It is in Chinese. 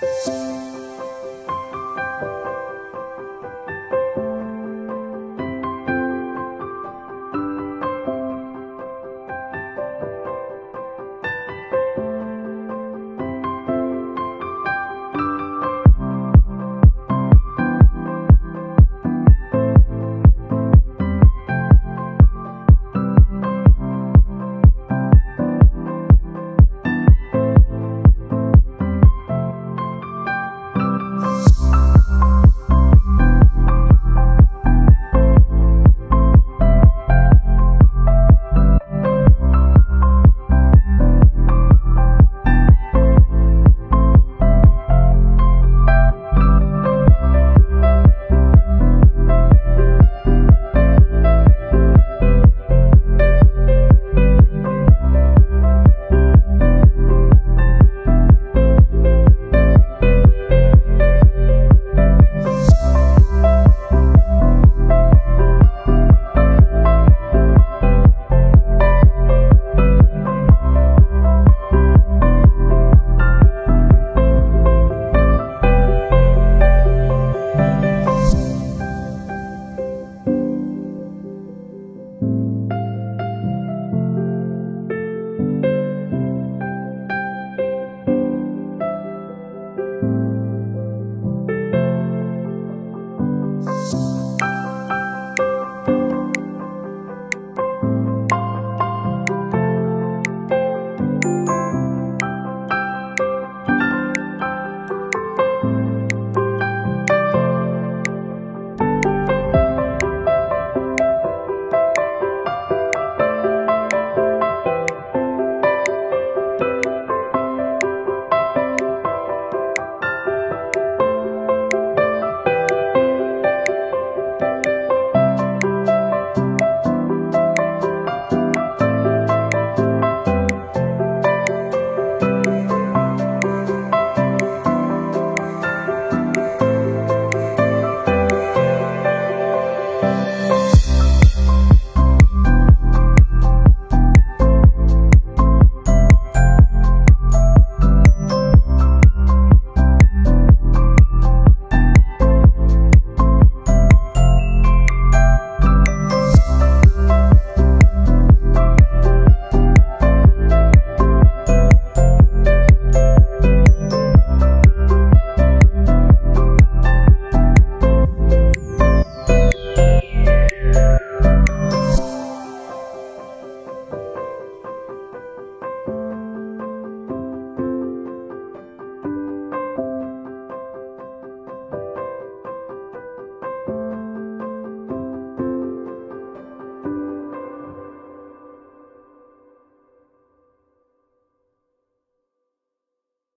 了。